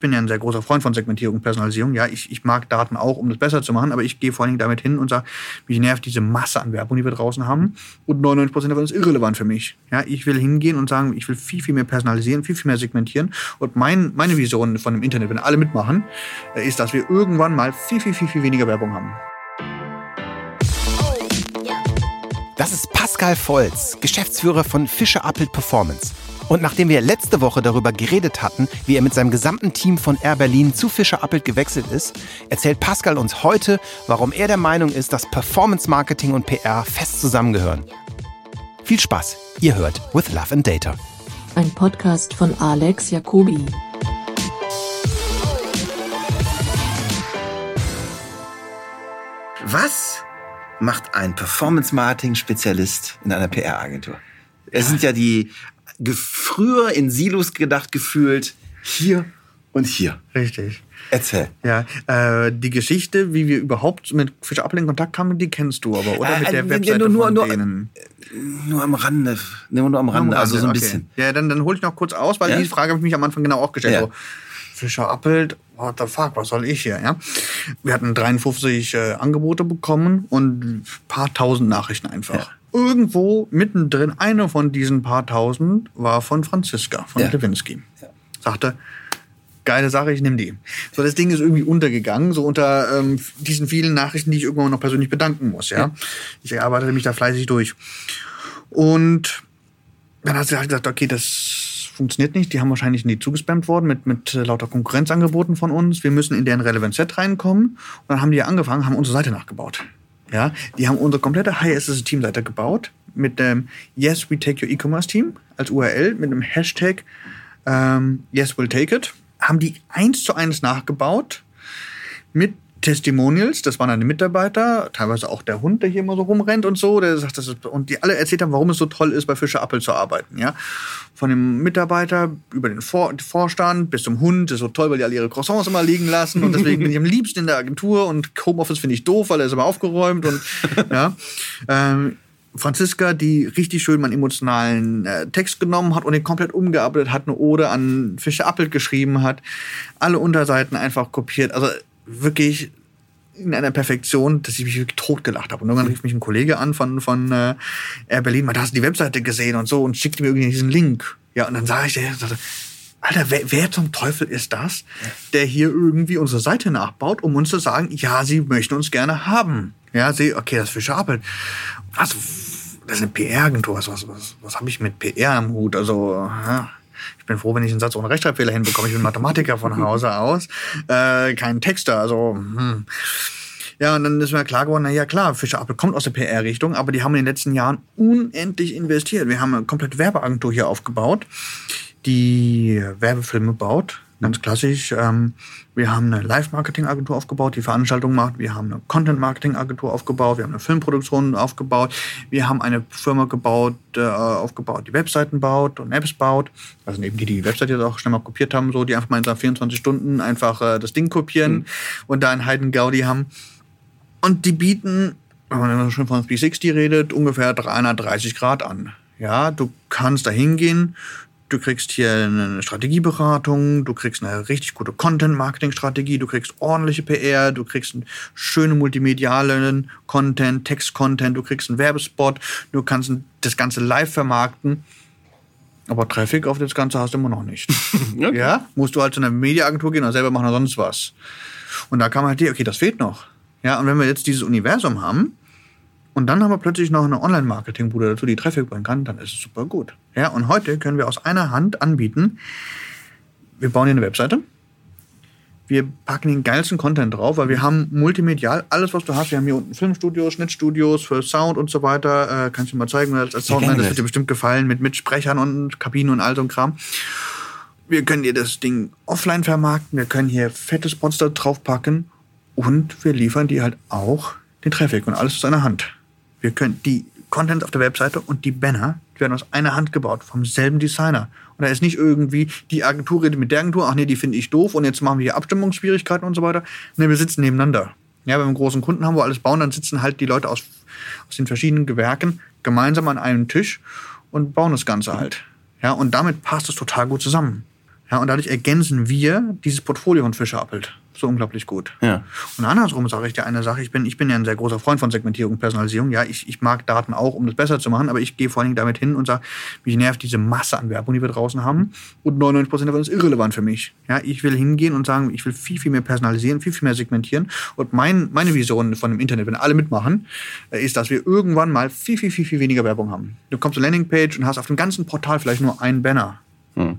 bin ja ein sehr großer Freund von Segmentierung und Personalisierung. Ja, ich, ich mag Daten auch, um das besser zu machen, aber ich gehe vor allen Dingen damit hin und sage, mich nervt diese Masse an Werbung, die wir draußen haben. Und 99 Prozent davon ist irrelevant für mich. Ja, ich will hingehen und sagen, ich will viel, viel mehr personalisieren, viel, viel mehr segmentieren. Und mein, meine Vision von dem Internet, wenn alle mitmachen, äh, ist, dass wir irgendwann mal viel, viel, viel, viel weniger Werbung haben. Das ist Pascal Volz, Geschäftsführer von Fischer Appelt Performance. Und nachdem wir letzte Woche darüber geredet hatten, wie er mit seinem gesamten Team von Air Berlin zu Fischer Appelt gewechselt ist, erzählt Pascal uns heute, warum er der Meinung ist, dass Performance Marketing und PR fest zusammengehören. Viel Spaß, ihr hört With Love and Data. Ein Podcast von Alex Jacobi. Was macht ein Performance Marketing Spezialist in einer PR-Agentur? Es sind ja die früher in Silos gedacht gefühlt, hier und hier. Richtig. Erzähl. Ja, äh, die Geschichte, wie wir überhaupt mit Fischer Apple in Kontakt kamen, die kennst du aber, oder? Äh, mit der äh, Webseite nur, nur, von nur, denen. Nur am Rande. Nur, nur am Rande, also so ein okay. bisschen. Ja, dann, dann hole ich noch kurz aus, weil Ja? die Frage habe ich mich am Anfang genau auch gestellt. Ja. So, Fischer Appelt, what the fuck, was soll ich hier? Ja? Wir hatten 53 äh, Angebote bekommen und ein paar tausend Nachrichten einfach. Ja. Irgendwo mittendrin, eine von diesen paar tausend war von Franziska, von Ja. Lewinsky. Ja. Sagte, geile Sache, ich nehme die. So, das Ding ist irgendwie untergegangen, so unter ähm, diesen vielen Nachrichten, die ich irgendwann noch persönlich bedanken muss. Ja? Ich arbeitete mich da fleißig durch. Und dann hat sie halt gesagt, okay, das funktioniert nicht. Die haben wahrscheinlich nie zugespammt worden mit, mit äh, lauter Konkurrenzangeboten von uns. Wir müssen in deren Relevant Set reinkommen. Und dann haben die angefangen, haben unsere Seite nachgebaut. Ja, die haben unsere komplette High SSS Teamseite gebaut mit dem Yes, we take your E-Commerce Team als URL mit dem Hashtag ähm, Yes, we'll take it. Haben die eins zu eins nachgebaut mit Testimonials, das waren dann die Mitarbeiter, teilweise auch der Hund, der hier immer so rumrennt und so, der sagt, das ist, und die alle erzählt haben, warum es so toll ist, bei Fischer Appel zu arbeiten, ja. Von dem Mitarbeiter über den Vor Vorstand bis zum Hund, das ist so toll, weil die alle ihre Croissants immer liegen lassen und deswegen bin ich am liebsten in der Agentur und Homeoffice finde ich doof, weil er ist immer aufgeräumt und, ja. Ähm, Franziska, die richtig schön meinen emotionalen äh, Text genommen hat und den komplett umgearbeitet hat, eine Ode an Fischer Appelt geschrieben hat, alle Unterseiten einfach kopiert. Also wirklich in einer Perfektion, dass ich mich wirklich totgelacht habe. Und irgendwann rief mich ein Kollege an von, von äh, Air Berlin, mal, da hast du die Webseite gesehen und so und schickte mir irgendwie diesen Link. Ja, und dann sah ich, der Alter, wer, wer zum Teufel ist das, der hier irgendwie unsere Seite nachbaut, um uns zu sagen, ja, sie möchten uns gerne haben. Ja, sie, okay, das ist Fischer Appelt. Was, das ist eine PR-Agentur. Was, was, was, was habe ich mit PR am Hut? Also, ja. Ich bin froh, wenn ich einen Satz ohne Rechtschreibfehler hinbekomme. Ich bin Mathematiker von Hause aus, äh, kein Texter. Also, hm. Ja, und dann ist mir klar geworden, na ja klar, Fischer Appel kommt aus der PR-Richtung, aber die haben in den letzten Jahren unendlich investiert. Wir haben eine komplette Werbeagentur hier aufgebaut, die Werbefilme baut, ganz klassisch. Ähm, wir haben eine Live-Marketing-Agentur aufgebaut, die Veranstaltungen macht. Wir haben eine Content-Marketing-Agentur aufgebaut. Wir haben eine Filmproduktion aufgebaut. Wir haben eine Firma gebaut, äh, aufgebaut, die Webseiten baut und Apps baut. Also eben die, die die Webseite jetzt auch schnell mal kopiert haben, so die einfach mal in 24 Stunden einfach äh, das Ding kopieren und da einen Heiden Gaudi haben. Und die bieten, wenn man schon von 360 redet, ungefähr 330 Grad an. Ja, du kannst da hingehen, du kriegst hier eine Strategieberatung, du kriegst eine richtig gute Content-Marketing-Strategie, du kriegst ordentliche PR, du kriegst einen schönen multimedialen Content, Text-Content, du kriegst einen Werbespot, du kannst das Ganze live vermarkten. Aber Traffic auf das Ganze hast du immer noch nicht. Ja, musst du halt zu einer Mediaagentur gehen oder selber machen oder sonst was. Und da kam halt die, okay, das fehlt noch. Ja, und wenn wir jetzt dieses Universum haben und dann haben wir plötzlich noch eine Online-Marketing-Bude dazu, die Traffic bringen kann, dann ist es super gut. Ja, und heute können wir aus einer Hand anbieten, wir bauen hier eine Webseite, wir packen den geilsten Content drauf, weil wir haben multimedial alles, was du hast. Wir haben hier unten Filmstudios, Schnittstudios für Sound und so weiter. Äh, kannst du mal zeigen, als, als Soundman, das wird dir bestimmt gefallen, mit, mit Sprechern und Kabinen und all so ein Kram. Wir können dir das Ding offline vermarkten, wir können hier fette Spots da draufpacken und wir liefern dir halt auch den Traffic und alles aus einer Hand. Wir können die Contents auf der Webseite und die Banner, die werden aus einer Hand gebaut, vom selben Designer. Und da ist nicht irgendwie, die Agentur redet mit der Agentur, ach nee, die finde ich doof und jetzt machen wir hier Abstimmungsschwierigkeiten und so weiter. Nee, wir sitzen nebeneinander. Ja, wenn wir einen großen Kunden haben, wo alles bauen, dann sitzen halt die Leute aus, aus den verschiedenen Gewerken gemeinsam an einem Tisch und bauen das Ganze halt. Ja, und damit passt es total gut zusammen. Ja, und dadurch ergänzen wir dieses Portfolio von Fischer Appelt so unglaublich gut. Ja. Und andersrum sage ich dir eine Sache, ich bin, ich bin ja ein sehr großer Freund von Segmentierung und Personalisierung. Ja, ich, ich mag Daten auch, um das besser zu machen, aber ich gehe vor allen Dingen damit hin und sage, mich nervt diese Masse an Werbung, die wir draußen haben. Und 99% davon ist irrelevant für mich. Ja, ich will hingehen und sagen, ich will viel, viel mehr personalisieren, viel, viel mehr segmentieren. Und mein, meine Vision von dem Internet, wenn alle mitmachen, äh, ist, dass wir irgendwann mal viel, viel, viel, viel weniger Werbung haben. Du kommst zur Landingpage und hast auf dem ganzen Portal vielleicht nur einen Banner. Hm.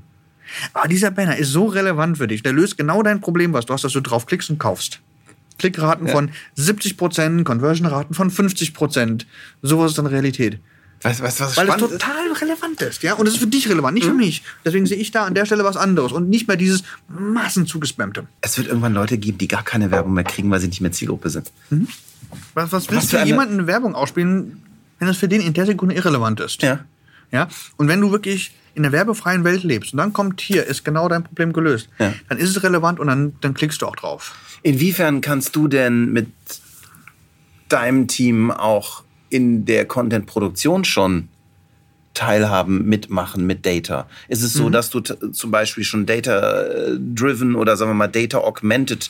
Aber dieser Banner ist so relevant für dich. Der löst genau dein Problem, was du hast, dass du draufklickst und kaufst. Klickraten Ja. von 70%, Conversion-Raten von 50%. Sowas ist dann Realität. Weißt du, was, was Weil das spannend ist? total relevant ist, ja. Und es ist für dich relevant, nicht für Mhm. mich. Deswegen sehe ich da an der Stelle was anderes und nicht mehr dieses massenzugespammte. Es wird irgendwann Leute geben, die gar keine Werbung mehr kriegen, weil sie nicht mehr Zielgruppe sind. Was, was willst Was du für für eine- jemanden eine Werbung ausspielen, wenn das für den in der Sekunde irrelevant ist? Ja. Ja? Und wenn du wirklich in der werbefreien Welt lebst und dann kommt hier, ist genau dein Problem gelöst, Ja. dann ist es relevant und dann, dann klickst du auch drauf. Inwiefern kannst du denn mit deinem Team auch in der Content-Produktion schon teilhaben, mitmachen mit Data? Ist es so, dass du zum Beispiel schon Data-driven oder sagen wir mal Data-augmented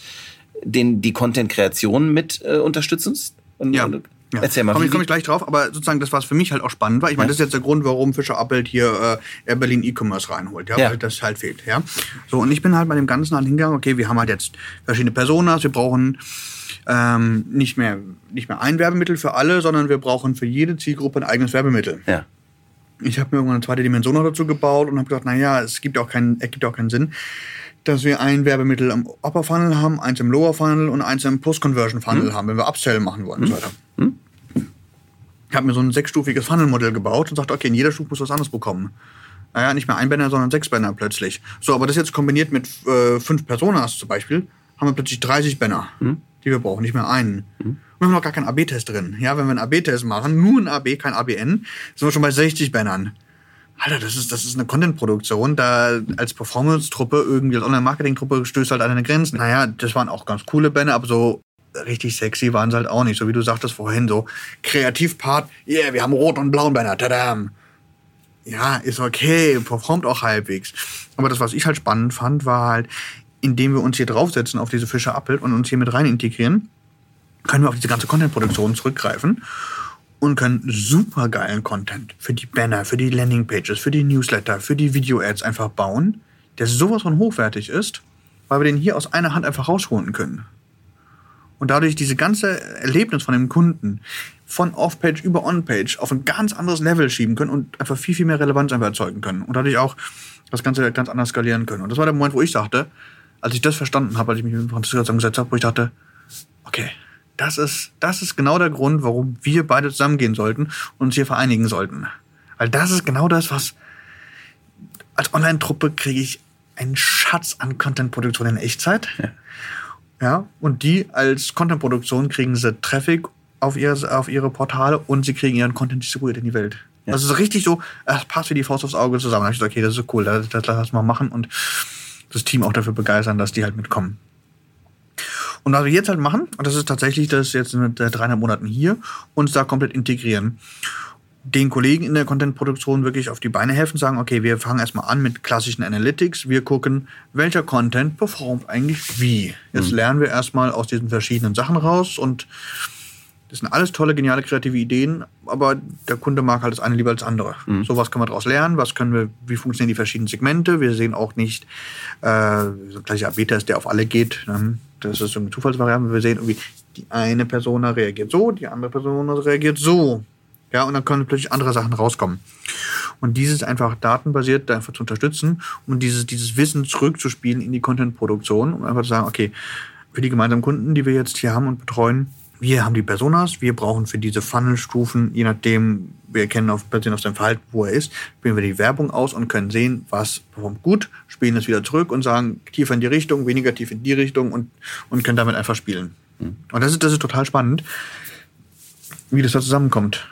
den, die Content-Kreation mit äh, unterstützt? Und, Ja. und, Ja. Erzähl mal. Komm, ich komme ich gleich drauf, aber sozusagen das, was für mich halt auch spannend war. Ich meine, Ja. das ist jetzt der Grund, warum Fischer Appelt hier äh, Air Berlin E-Commerce reinholt, ja, Ja. weil das halt fehlt, ja. So, und ich bin halt bei dem Ganzen halt hingegangen, okay, wir haben halt jetzt verschiedene Personas, wir brauchen ähm, nicht, mehr, nicht mehr ein Werbemittel für alle, sondern wir brauchen für jede Zielgruppe ein eigenes Werbemittel. ja. Ich habe mir irgendwann eine zweite Dimension noch dazu gebaut und habe gedacht, naja, es gibt auch keinen, es gibt auch keinen Sinn, dass wir ein Werbemittel im Upper Funnel haben, eins im Lower Funnel und eins im Post-Conversion Funnel haben, wenn wir Upsell machen wollen und so weiter. Ich habe mir so ein sechsstufiges Funnel-Modell gebaut und sagte, okay, in jeder Stufe muss was anderes bekommen. Naja, nicht mehr ein Banner, sondern sechs Banner plötzlich. So, aber das jetzt kombiniert mit äh, fünf Personas zum Beispiel, haben wir plötzlich 30 Banner, die wir brauchen, nicht mehr einen. Und wir haben noch gar keinen AB-Test drin. Ja, wenn wir einen AB-Test machen, nur ein AB, kein ABN, sind wir schon bei 60 Bannern. Alter, das ist, das ist eine Content-Produktion. Da als Performance-Truppe, irgendwie als Online-Marketing-Truppe stößt halt an eine Grenze. Naja, das waren auch ganz coole Banner, aber so richtig sexy waren sie halt auch nicht. So wie du sagtest vorhin, so Kreativpart, yeah, wir haben rot und blauen Banner, tadam. Ja, ist okay, performt auch halbwegs. Aber das, was ich halt spannend fand, war halt, indem wir uns hier draufsetzen auf diese Fische Appel und uns hier mit rein integrieren, können wir auf diese ganze Content-Produktion zurückgreifen und können super geilen Content für die Banner, für die Landingpages, für die Newsletter, für die Video-Ads einfach bauen, der sowas von hochwertig ist, weil wir den hier aus einer Hand einfach rausholen können. Und dadurch diese ganze Erlebnis von dem Kunden von Off-Page über On-Page auf ein ganz anderes Level schieben können und einfach viel, viel mehr Relevanz einfach erzeugen können. Und dadurch auch das Ganze ganz anders skalieren können. Und das war der Moment, wo ich sagte, als ich das verstanden habe, als ich mich mit Franziska zusammengesetzt habe, wo ich dachte, okay, das ist, das ist genau der Grund, warum wir beide zusammengehen sollten und uns hier vereinigen sollten. Weil das ist genau das, was als Online-Truppe kriege ich einen Schatz an Content-Produktion in Echtzeit. Ja. Und die als Content-Produktion kriegen sie Traffic auf, ihr, auf ihre Portale und sie kriegen ihren Content distribuiert in die Welt. Ja. Das ist richtig so, es passt wie die Faust aufs Auge zusammen. Da hab ich gesagt, okay, das ist so cool, das, das lass mal machen und das Team auch dafür begeistern, dass die halt mitkommen. Und was wir jetzt halt machen, und das ist tatsächlich das jetzt mit äh, dreieinhalb Monaten hier, uns da komplett integrieren. Den Kollegen in der Content-Produktion wirklich auf die Beine helfen, sagen, okay, wir fangen erstmal an mit klassischen Analytics. Wir gucken, welcher Content performt eigentlich wie. Jetzt lernen wir erstmal aus diesen verschiedenen Sachen raus und das sind alles tolle, geniale, kreative Ideen, aber der Kunde mag halt das eine lieber als das andere. So was können wir daraus lernen, was können wir, wie funktionieren die verschiedenen Segmente. Wir sehen auch nicht äh, so ein klassischer AB-Test, der auf alle geht. Ne? Das ist so eine Zufallsvariable. Wir sehen irgendwie, die eine Persona reagiert so, die andere Persona reagiert so. Ja, und dann können plötzlich andere Sachen rauskommen. Und dieses einfach datenbasiert da einfach zu unterstützen und dieses, dieses Wissen zurückzuspielen in die Content-Produktion, um einfach zu sagen, okay, für die gemeinsamen Kunden, die wir jetzt hier haben und betreuen, wir haben die Personas, wir brauchen für diese Funnel-Stufen, je nachdem, wir erkennen auf, basierend auf seinem Verhalten, wo er ist, spielen wir die Werbung aus und können sehen, was performt gut, spielen es wieder zurück und sagen, tiefer in die Richtung, weniger tief in die Richtung und, und können damit einfach spielen. Und das ist, das ist total spannend, wie das da zusammenkommt.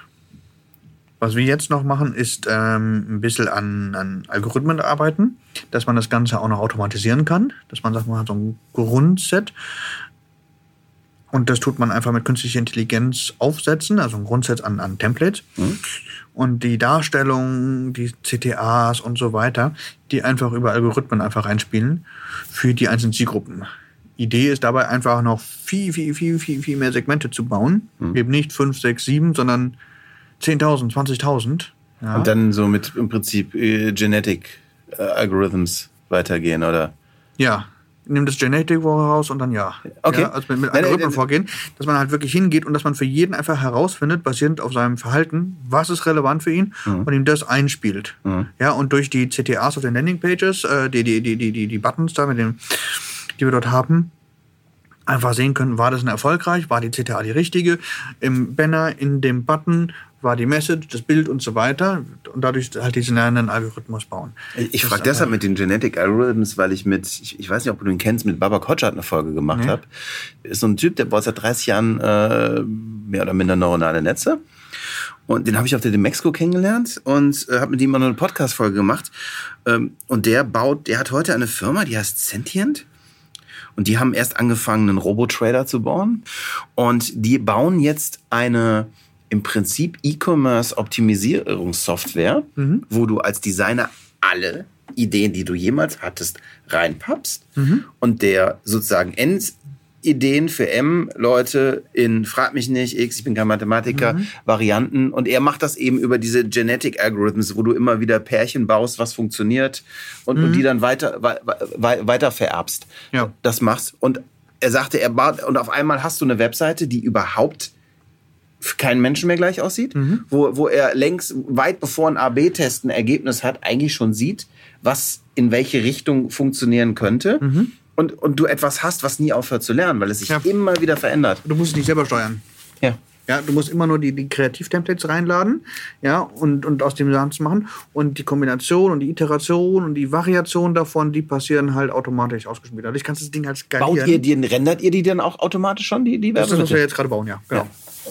Was wir jetzt noch machen, ist ähm, ein bisschen an, an Algorithmen arbeiten, dass man das Ganze auch noch automatisieren kann, dass man sagt, man hat so ein Grundset Und das tut man einfach mit künstlicher Intelligenz aufsetzen, also ein Grundsatz an, an Templates. Und die Darstellung, die CTAs und so weiter, die einfach über Algorithmen einfach einspielen für die einzelnen Zielgruppen. Idee ist dabei einfach noch viel, viel, viel, viel, viel mehr Segmente zu bauen. Eben nicht 5, 6, 7, sondern 10.000, 20.000. Ja. Und dann so mit im Prinzip äh, Genetic äh, Algorithms weitergehen, oder? Ja, nimm das Genetic raus und dann ja. Okay. Ja, also mit, mit Nein, Algorithmen nein, vorgehen, dass man halt wirklich hingeht und dass man für jeden einfach herausfindet, basierend auf seinem Verhalten, was ist relevant für ihn und ihm das einspielt. Ja, und durch die CTAs auf den Landingpages, äh, die, die, die, die, die, die Buttons da, mit dem, die wir dort haben, einfach sehen können, war das ein erfolgreich, war die CTA die richtige, im Banner, in dem Button war die Message, das Bild und so weiter und dadurch halt diesen lernenden Algorithmus bauen. Ich frage deshalb mit den Genetic Algorithms, weil ich mit, ich, ich weiß nicht, ob du ihn kennst, mit Baba Kotschat eine Folge gemacht Nee. habe. Ist so ein Typ, der baut seit 30 Jahren äh, mehr oder minder neuronale Netze. Und den habe ich auf der Demexco kennengelernt und äh, habe mit ihm mal eine Podcast-Folge gemacht. Ähm, und der baut, der hat heute eine Firma, die heißt Sentient. Und die haben erst angefangen, einen Robotrader zu bauen. Und die bauen jetzt eine im Prinzip E-Commerce-Optimisierungssoftware, wo du als Designer alle Ideen, die du jemals hattest, reinpappst. Und der sozusagen Endideen für M-Leute in Frag mich nicht, X, ich bin kein Mathematiker, Varianten. Und er macht das eben über diese Genetic Algorithms, wo du immer wieder Pärchen baust, was funktioniert und, und die dann weiter, wei- wei- weiter vererbst. Ja. Das machst. Und er sagte, er baut, und auf einmal hast du eine Webseite, die überhaupt keinen Menschen mehr gleich aussieht, wo, wo er längst, weit bevor ein AB-Test ein Ergebnis hat, eigentlich schon sieht, was in welche Richtung funktionieren könnte. Und, und du etwas hast, was nie aufhört zu lernen, weil es sich Ja. immer wieder verändert. Du musst es nicht selber steuern. Ja. Ja, du musst immer nur die, die Kreativ-Templates reinladen, ja, und, und aus dem Sachen machen. Und die Kombination und die Iteration und die Variation davon, die passieren halt automatisch ausgespielt. Dadurch kannst du das Ding halt skalieren. Baut ihr die, rendert ihr die dann auch automatisch schon, die, die das ist das, was wir jetzt gerade bauen, ja. Genau. Ja.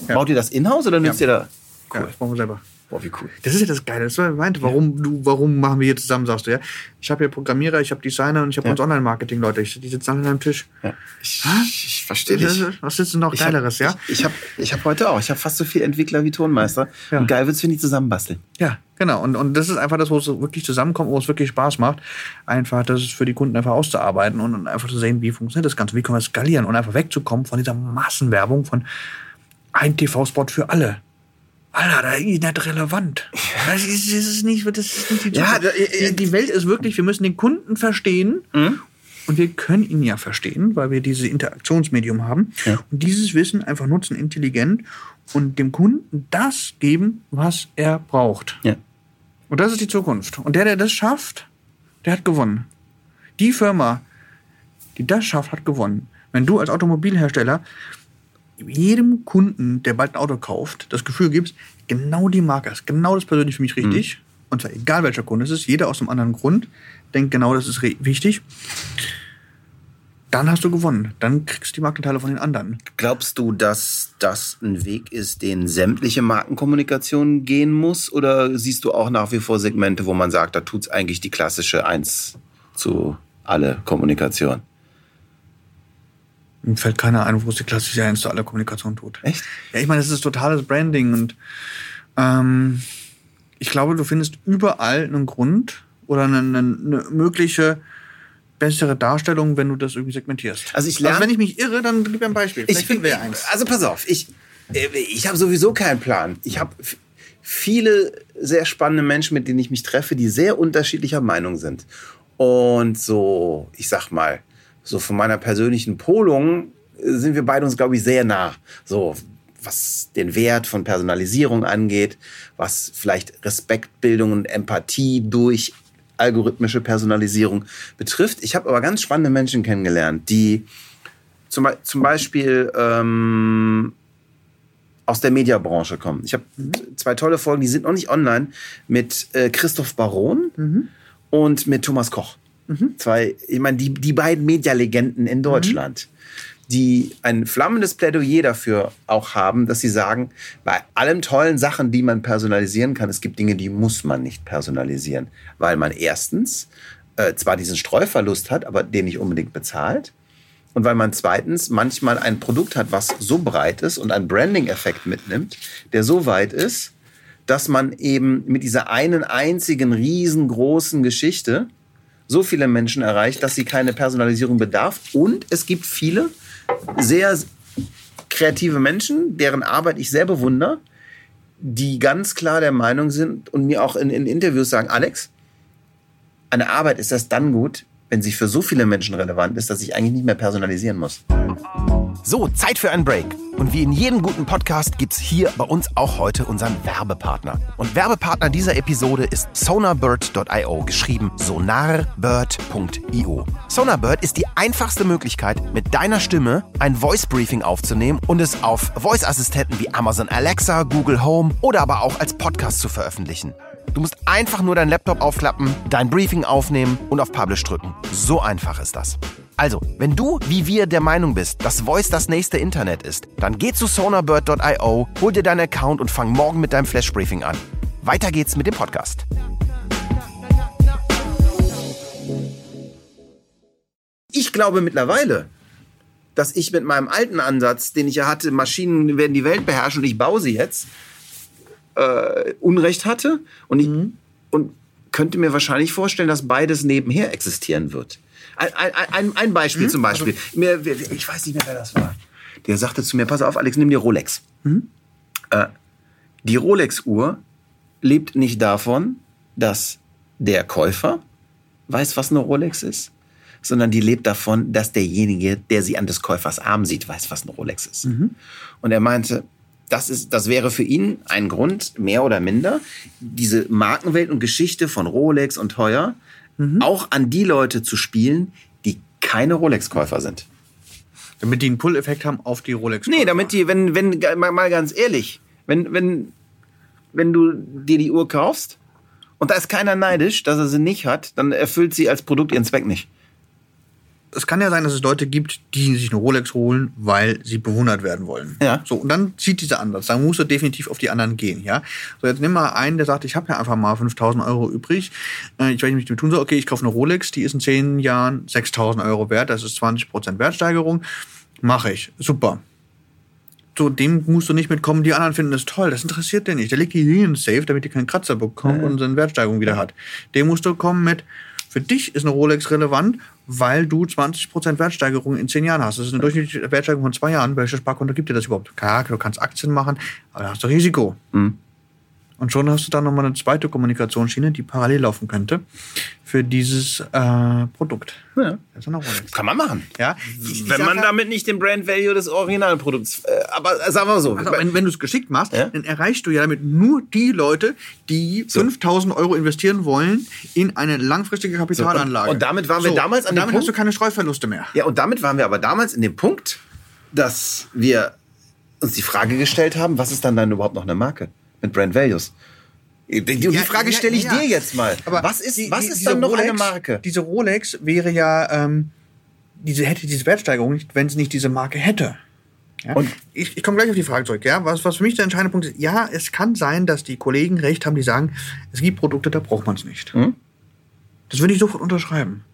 Baut ihr das in-house oder nützt Ja. ihr da? Ja, das bauen wir selber. Boah, wie cool. Das ist ja das Geile. Das war meinte, warum du, warum machen wir hier zusammen, sagst du, ja? Ich habe hier Programmierer, ich habe Designer und ich habe Ja. uns Online-Marketing-Leute. Die sitzen alle an einem Tisch. Ja. Ich, ich, verstehe Das dich. Was ist denn noch Ich hab- Geileres, ja? Ich, ich habe ich hab heute auch. Ich habe fast so viele Entwickler wie Tonmeister. Ja. Und geil wird's, wenn die zusammenbasteln. Ja, genau. Und, und das ist einfach das, wo es wirklich zusammenkommt, wo es wirklich Spaß macht. Einfach das ist für die Kunden einfach auszuarbeiten und, und einfach zu sehen, wie funktioniert das Ganze, wie können wir skalieren und einfach wegzukommen von dieser Massenwerbung von ein TV-Spot für alle. Alter, da ist nicht relevant. Das ist, das ist nicht, das ist nicht die, Ja, da- äh, die, Welt ist wirklich, wir müssen den Kunden verstehen. Und wir können ihn ja verstehen, weil wir dieses Interaktionsmedium haben. Ja. Und dieses Wissen einfach nutzen, intelligent und dem Kunden das geben, was er braucht. Ja. Und das ist die Zukunft. Und der, der das schafft, der hat gewonnen. Die Firma, die das schafft, hat gewonnen. Wenn du als Automobilhersteller jedem Kunden, der bald ein Auto kauft, das Gefühl gibst, genau die Marke ist, genau das persönlich für mich richtig, und zwar egal welcher Kunde es ist, jeder aus einem anderen Grund, denkt genau, das ist wichtig, dann hast du gewonnen. Dann kriegst du die Markenteile von den anderen. Glaubst du, dass das ein Weg ist, den sämtliche Markenkommunikation gehen muss? Oder siehst du auch nach wie vor Segmente, wo man sagt, da tut's eigentlich die klassische Eins zu alle Kommunikation? Mir fällt keiner ein, wo es die klassische 1 zu aller Kommunikation tut. Echt? Ja, ich meine, das ist totales Branding und ähm, ich glaube, du findest überall einen Grund oder eine, eine, eine mögliche bessere Darstellung, wenn du das irgendwie segmentierst. Also ich lerne- Also wenn ich mich irre, dann gib mir ein Beispiel. Vielleicht finden wir ja eins. Also pass auf, ich, äh, ich habe sowieso keinen Plan. Ich habe viele sehr spannende Menschen, mit denen ich mich treffe, die sehr unterschiedlicher Meinung sind. Und so, ich sag mal, so von meiner persönlichen Polung äh, sind wir beide uns, glaube ich, sehr nah. So, was den Wert von Personalisierung angeht, was vielleicht Respektbildung und Empathie durch algorithmische Personalisierung betrifft. Ich habe aber ganz spannende Menschen kennengelernt, die zum, zum Beispiel ähm, aus der Mediabranche kommen. Ich habe zwei tolle Folgen, die sind noch nicht online, mit äh, Christoph Baron und mit Thomas Koch. Zwei, ich meine, die, die beiden Medialegenden in Deutschland, die ein flammendes Plädoyer dafür auch haben, dass sie sagen, bei allen tollen Sachen, die man personalisieren kann, es gibt Dinge, die muss man nicht personalisieren, weil man erstens äh, zwar diesen Streuverlust hat, aber den nicht unbedingt bezahlt. Und weil man zweitens manchmal ein Produkt hat, was so breit ist und einen Branding-Effekt mitnimmt, der so weit ist, dass man eben mit dieser einen einzigen riesengroßen Geschichte so viele Menschen erreicht, dass sie keine Personalisierung bedarf. Und es gibt viele sehr kreative Menschen, deren Arbeit ich sehr bewundere, die ganz klar der Meinung sind und mir auch in, in Interviews sagen, Alex, eine Arbeit ist das dann gut, wenn sie für so viele Menschen relevant ist, dass ich eigentlich nicht mehr personalisieren muss. So, Zeit für einen Break. Und wie in jedem guten Podcast gibt's hier bei uns auch heute unseren Werbepartner. Und Werbepartner dieser Episode ist sonarbird.io, geschrieben sonarbird.io. Sonarbird ist die einfachste Möglichkeit, mit deiner Stimme ein Voice Briefing aufzunehmen und es auf Voice-Assistenten wie Amazon Alexa, Google Home oder aber auch als Podcast zu veröffentlichen. Du musst einfach nur deinen Laptop aufklappen, dein Briefing aufnehmen und auf Publish drücken. So einfach ist das. Also, wenn du wie wir der Meinung bist, dass Voice das nächste Internet ist, dann geh zu sonarbird.io, hol dir deinen Account und fang morgen mit deinem Flash Briefing an. Weiter geht's mit dem Podcast. Ich glaube mittlerweile, dass ich mit meinem alten Ansatz, den ich ja hatte, Maschinen werden die Welt beherrschen und ich baue sie jetzt, äh, Unrecht hatte. Und ich und könnte mir wahrscheinlich vorstellen, dass beides nebenher existieren wird. Ein, ein, ein, Beispiel zum Beispiel. Mir, ich weiß nicht mehr, wer das war. Der sagte zu mir, pass auf, Alex, nimm dir Rolex. Äh, die Rolex-Uhr lebt nicht davon, dass der Käufer weiß, was eine Rolex ist, sondern die lebt davon, dass derjenige, der sie an des Käufers Arm sieht, weiß, was eine Rolex ist. Und er meinte, das, ist, das wäre für ihn ein Grund, mehr oder minder, diese Markenwelt und Geschichte von Rolex und Heuer auch an die Leute zu spielen, die keine Rolex-Käufer sind. Damit die einen Pull-Effekt haben auf die Rolex. Nee, damit die, wenn, wenn, mal, mal ganz ehrlich, wenn, wenn, wenn du dir die Uhr kaufst und da ist keiner neidisch, dass er sie nicht hat, dann erfüllt sie als Produkt ihren Zweck nicht. Es kann ja sein, dass es Leute gibt, die sich eine Rolex holen, weil sie bewundert werden wollen. Ja. So, und dann zieht dieser Ansatz. Dann musst du definitiv auf die anderen gehen, ja. So, jetzt nimm mal einen, der sagt, ich habe ja einfach mal 5000 Euro übrig. Äh, Ich weiß nicht, wie ich tun soll. Okay, ich kaufe eine Rolex, die ist in 10 Jahren 6000 Euro wert. Das ist 20% Wertsteigerung. Mache ich. Super. So, dem musst du nicht mitkommen. Die anderen finden das toll. Das interessiert den nicht. Der legt die den Safe, damit die keinen Kratzer bekommt und seine Wertsteigerung wieder hat. Dem musst du kommen mit, für dich ist eine Rolex relevant, weil du 20% Wertsteigerung in 10 Jahren hast. Das ist eine durchschnittliche Wertsteigerung von zwei Jahren. Welches Sparkonto gibt dir das überhaupt? Klar, du kannst Aktien machen, aber da hast du Risiko. Und schon hast du dann nochmal eine zweite Kommunikationsschiene, die parallel laufen könnte für dieses äh, Produkt. Ja. Kann man machen. Ja, ich- ich Wenn sag man ja- damit nicht den Brand Value des Originalprodukts, äh, aber äh, sagen wir mal so. Also, wenn, wenn du es geschickt machst, Ja. dann erreichst du ja damit nur die Leute, die 5000 Euro investieren wollen in eine langfristige Kapitalanlage. So, und- und damit waren wir damals an und dem damit Punkt- hast du keine Streuverluste mehr. Ja, und damit waren wir aber damals in dem Punkt, dass wir uns die Frage gestellt haben, was ist dann dann überhaupt noch eine Marke mit Brand Values? Die, die Ja, Frage stelle ich ja. dir jetzt mal. Aber was ist, die- was die- ist dann noch eine Rolex- Marke? Diese Rolex wäre ja, ähm, diese hätte diese Wertsteigerung nicht, wenn sie nicht diese Marke hätte. Und- ich, ich komme gleich auf die Frage zurück. Ja? Was, was für mich der entscheidende Punkt ist, ja, es kann sein, dass die Kollegen recht haben, die sagen, es gibt Produkte, da braucht man es nicht. Hm? Das würde ich sofort unterschreiben.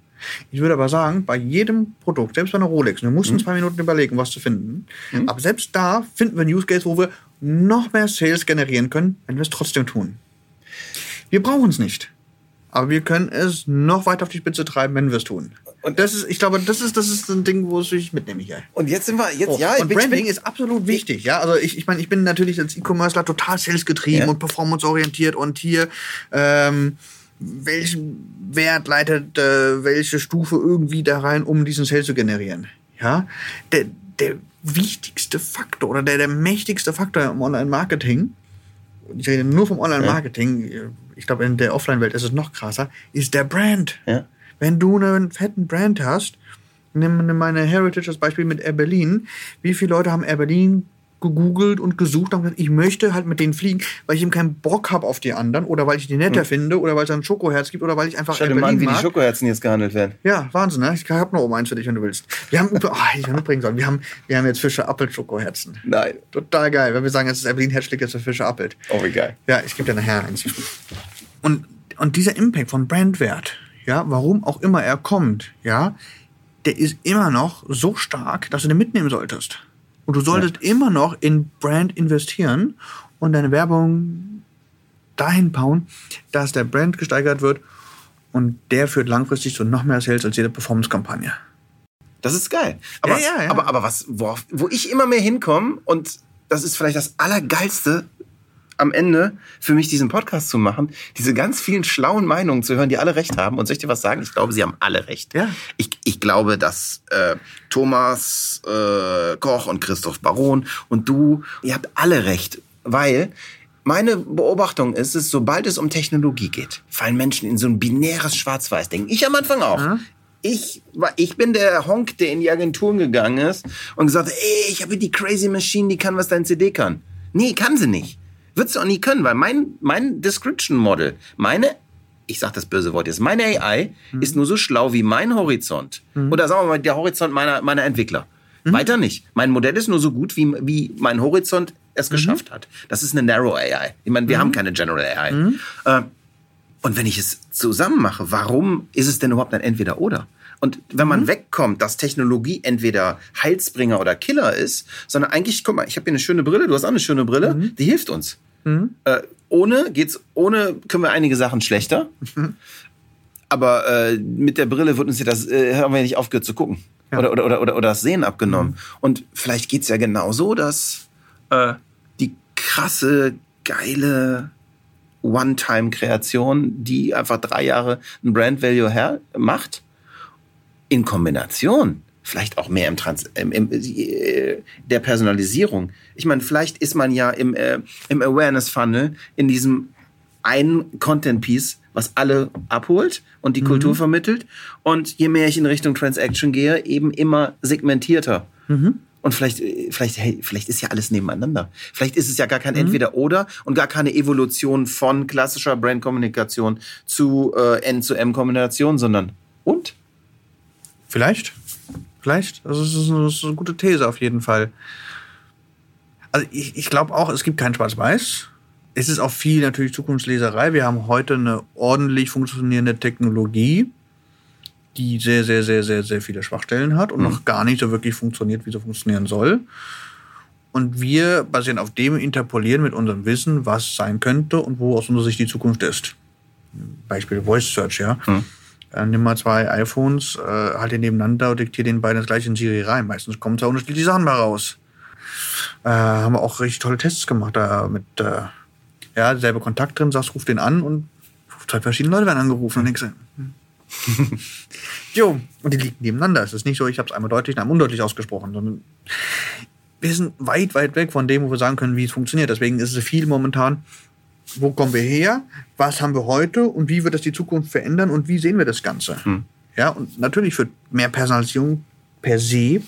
Ich würde aber sagen, bei jedem Produkt, selbst bei einer Rolex, wir mussten zwei Minuten überlegen, was zu finden, aber selbst da finden wir einen Use Case, wo wir noch mehr Sales generieren können, wenn wir es trotzdem tun. Wir brauchen es nicht. Aber wir können es noch weiter auf die Spitze treiben, wenn wir es tun. Und das ist, ich glaube, das ist, das ist ein Ding, wo ich mitnehme hier. Und jetzt sind wir, jetzt, Oh, ja, ich und bin, ich Branding bin, ist absolut wichtig, ja. Also ich, ich meine, ich bin natürlich als E-Commercer total salesgetrieben Ja. und performanceorientiert und hier ähm, welchen Wert leitet äh, welche Stufe irgendwie da rein, um diesen Sales zu generieren. Ja, der, der wichtigste Faktor oder der, der mächtigste Faktor im Online-Marketing, ich rede nur vom Online-Marketing, ich glaube, in der Offline-Welt ist es noch krasser, ist der Brand. Ja. Wenn du einen fetten Brand hast, nimm, nimm meine Heritage als Beispiel mit Air Berlin. Wie viele Leute haben Air Berlin gegoogelt und gesucht und gesagt, ich möchte halt mit denen fliegen, weil ich eben keinen Bock habe auf die anderen oder weil ich die netter finde oder weil es ein Schokoherz gibt oder weil ich einfach schau dir mal an, wie die mag. Schokoherzen jetzt gehandelt werden. Ja, Wahnsinn, ne? Ich habe noch oben eins für dich, wenn du willst. Wir haben, oh, ich mitbringen sollen. Wir haben, wir haben jetzt Fische Appel-Schokoherzen. Nein. Total geil, wenn wir sagen, es ist Berlin Herzschläg jetzt für Fische Appelt. Oh, wie geil. Ja, ich gebe dir nachher eins. Und, und dieser Impact von Brandwert, ja, warum auch immer er kommt, ja, der ist immer noch so stark, dass du den mitnehmen solltest. Und du solltest immer noch in Brand investieren und deine Werbung dahin bauen, dass der Brand gesteigert wird und der führt langfristig zu noch mehr Sales als jede Performance-Kampagne. Das ist geil. Aber, Ja, ja, ja. aber, aber was, worauf, wo ich immer mehr hinkomme, und das ist vielleicht das Allergeilste am Ende für mich, diesen Podcast zu machen, diese ganz vielen schlauen Meinungen zu hören, die alle recht haben. Und soll ich dir was sagen? Ich glaube, sie haben alle recht. Ja. Ich, ich glaube, dass äh, Thomas äh, Koch und Christoph Baron und du, ihr habt alle recht. Weil meine Beobachtung ist es, sobald es um Technologie geht, fallen Menschen in so ein binäres Schwarz-Weiß-Denken. Ich am Anfang auch. Ich, war, ich bin der Honk, der in die Agenturen gegangen ist und gesagt hat, ey, ich habe die Crazy Machine, die kann, was dein CD kann. Nee, kann sie nicht. Wird sie auch nie können, weil mein, mein Description Model, meine, ich sag das böse Wort jetzt, meine AI ist nur so schlau wie mein Horizont. Oder sagen wir mal, der Horizont meiner, meiner Entwickler. Weiter nicht. Mein Modell ist nur so gut, wie, wie mein Horizont es geschafft hat. Das ist eine Narrow AI. Ich meine, wir haben keine General AI. Äh, und wenn ich es zusammen mache, warum ist es denn überhaupt ein Entweder-Oder? Und wenn man wegkommt, dass Technologie entweder Heilsbringer oder Killer ist, sondern eigentlich, guck mal, ich habe hier eine schöne Brille, du hast auch eine schöne Brille, die hilft uns. Äh, ohne geht's, ohne können wir einige Sachen schlechter. Aber äh, mit der Brille wird uns ja das, äh, haben wir ja nicht aufgehört zu gucken. Oder, oder, oder, oder, oder das Sehen abgenommen. Und vielleicht geht's ja genauso, dass äh, die krasse, geile One-Time-Kreation, die einfach drei Jahre ein Brand-Value her macht, in Kombination, vielleicht auch mehr im, Trans im, im äh, der Personalisierung. Ich meine, vielleicht ist man ja im, äh, im Awareness-Funnel in diesem einen Content-Piece, was alle abholt und die Kultur vermittelt. Und je mehr ich in Richtung Transaction gehe, eben immer segmentierter. Und vielleicht, äh, vielleicht, hey, vielleicht ist ja alles nebeneinander. Vielleicht ist es ja gar kein Entweder-Oder und gar keine Evolution von klassischer Brand-Kommunikation zu äh, N-zu-M-Kombination, sondern und? Vielleicht. Vielleicht. Also das ist eine, ist eine gute These auf jeden Fall. Also ich, ich glaube auch, es gibt kein Schwarz-Weiß. Es ist auch viel natürlich Zukunftsleserei. Wir haben heute eine ordentlich funktionierende Technologie, die sehr, sehr, sehr, sehr, sehr viele Schwachstellen hat und noch gar nicht so wirklich funktioniert, wie sie funktionieren soll. Und wir basieren auf dem interpolieren mit unserem Wissen, was sein könnte und wo aus unserer Sicht die Zukunft ist. Beispiel Voice Search, ja. Äh, nimm mal zwei iPhones, äh, halt die nebeneinander und diktier den beiden das gleiche in Siri rein. Meistens kommen zwei unterschiedliche Sachen bei raus. Äh, haben wir auch richtig tolle Tests gemacht, da mit, äh, ja, selbe Kontakt drin, sagst, ruf den an und zwei verschiedene Leute werden angerufen und denkst, hm. jo, und die liegen nebeneinander. Es ist nicht so, ich habe es einmal deutlich und einmal undeutlich ausgesprochen, sondern wir sind weit, weit weg von dem, wo wir sagen können, wie es funktioniert. Deswegen ist es viel momentan, wo kommen wir her, was haben wir heute und wie wird das die Zukunft verändern und wie sehen wir das Ganze. Ja, und natürlich führt mehr Personalisierung per se,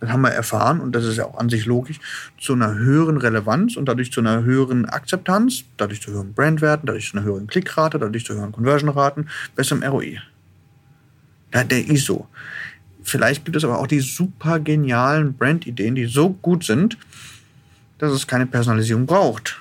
das haben wir erfahren und das ist ja auch an sich logisch, zu einer höheren Relevanz und dadurch zu einer höheren Akzeptanz, dadurch zu höheren Brandwerten, dadurch zu einer höheren Klickrate, dadurch zu höheren Conversion-Raten, besserem ROI. Ja, der ist so. Vielleicht gibt es aber auch die super genialen Brandideen, die so gut sind, dass es keine Personalisierung braucht.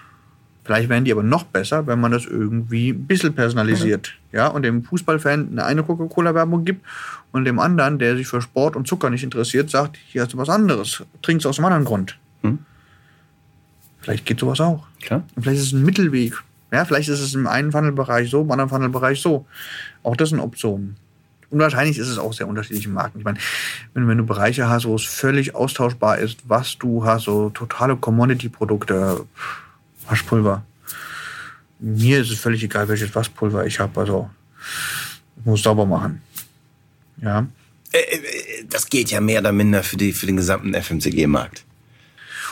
Vielleicht werden die aber noch besser, wenn man das irgendwie ein bisschen personalisiert. Ja, und dem Fußballfan eine, eine Coca-Cola-Werbung gibt und dem anderen, der sich für Sport und Zucker nicht interessiert, sagt, hier hast du was anderes. Trinkst aus einem anderen Grund. Hm. Vielleicht geht sowas auch. Klar. Und vielleicht ist es ein Mittelweg. Ja, vielleicht ist es im einen Funnelbereich so, im anderen Funnelbereich so. Auch das sind Optionen. Und wahrscheinlich ist es auch sehr unterschiedlich im Markt. Ich meine, wenn, wenn du Bereiche hast, wo es völlig austauschbar ist, was du hast, so totale Commodity-Produkte, Waschpulver. Mir ist es völlig egal, welches Waschpulver ich habe. Also, ich muss sauber machen. Ja. Äh, äh, Das geht ja mehr oder minder für, die, für den gesamten FMCG-Markt.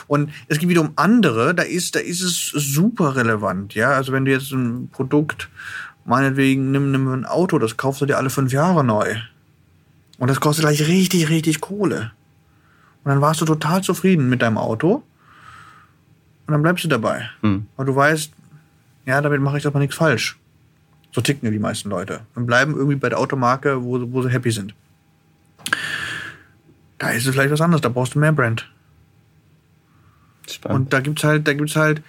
Und es gibt wiederum andere, da ist, da ist es super relevant. Ja, also wenn du jetzt ein Produkt, meinetwegen, nimm, nimm ein Auto, das kaufst du dir alle fünf Jahre neu. Und das kostet gleich richtig, richtig Kohle. Und dann warst du total zufrieden mit deinem Auto. Und dann bleibst du dabei. Hm. Weil du weißt, ja, damit mache ich aber nichts falsch. So ticken ja die meisten Leute. Und bleiben irgendwie bei der Automarke, wo, sie- wo sie happy sind. Da ist es vielleicht was anderes, da brauchst du mehr Brand. Spannend. Und da gibt's halt, da gibt's halt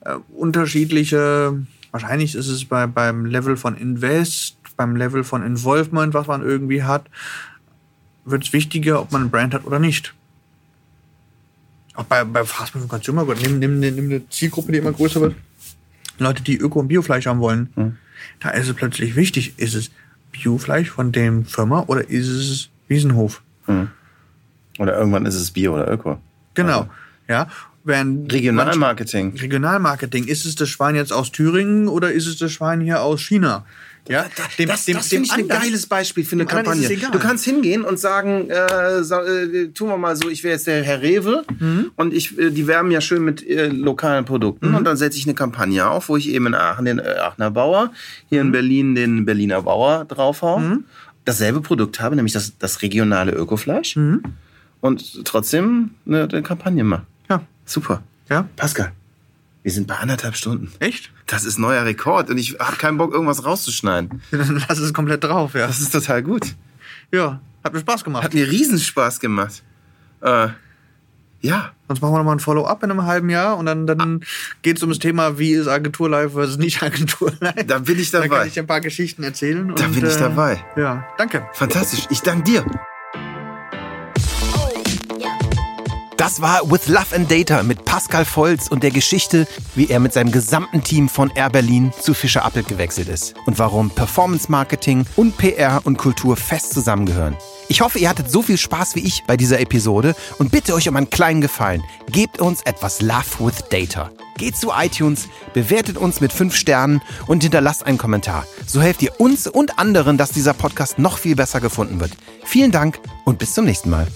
äh, unterschiedliche, wahrscheinlich ist es bei, beim Level von Invest, beim Level von Involvement, was man irgendwie hat. wird es wichtiger, ob man ein Brand hat oder nicht. Auch bei, bei Fast und Consumer Good, nimm, nimm, nimm eine Zielgruppe, die immer größer wird. Leute, die Öko- und Biofleisch haben wollen. Hm. Da ist es plötzlich wichtig, ist es Biofleisch von dem Firma oder ist es Wiesenhof? Oder irgendwann ist es Bio oder Öko. Genau. Ja. Während Regionalmarketing. Regionalmarketing. Ist es das Schwein jetzt aus Thüringen oder ist es das Schwein hier aus China? Ja. Dem, das dem, das dem ich ein geiles Beispiel für eine dem Kampagne. Du kannst hingehen und sagen, äh, sa- äh, tun wir mal so, ich wäre jetzt der Herr Rewe Mhm. und ich, äh, die werben ja schön mit äh, lokalen Produkten und dann setze ich eine Kampagne auf, wo ich eben in Aachen den äh, Aachener Bauer, hier Mhm. in Berlin den Berliner Bauer draufhau. Dasselbe Produkt habe, nämlich das, das regionale Ökofleisch Mhm. und trotzdem eine, eine Kampagne mache. Ja. Super. Ja. Pascal, wir sind bei anderthalb Stunden. Echt? Das ist neuer Rekord und ich habe keinen Bock, irgendwas rauszuschneiden. Dann lass es komplett drauf, ja. Das ist total gut. Ja. Hat mir Spaß gemacht. Hat mir Riesenspaß gemacht. Äh, ja. Sonst machen wir nochmal ein Follow-up in einem halben Jahr und dann, dann Ah. geht es um das Thema, wie ist Agentur live versus nicht Agentur live. Da bin ich Dann kann dabei. ich dir ein paar Geschichten erzählen. Da und, bin ich äh, dabei. Ja, danke. Fantastisch. Ich danke dir. Das war With Love and Data mit Pascal Volz und der Geschichte, wie er mit seinem gesamten Team von Air Berlin zu Fischer Appelt gewechselt ist und warum Performance Marketing und PR und Kultur fest zusammengehören. Ich hoffe, ihr hattet so viel Spaß wie ich bei dieser Episode und bitte euch um einen kleinen Gefallen. Gebt uns etwas Love with Data. Geht zu iTunes, bewertet uns mit 5 Sternen und hinterlasst einen Kommentar. So helft ihr uns und anderen, dass dieser Podcast noch viel besser gefunden wird. Vielen Dank und bis zum nächsten Mal.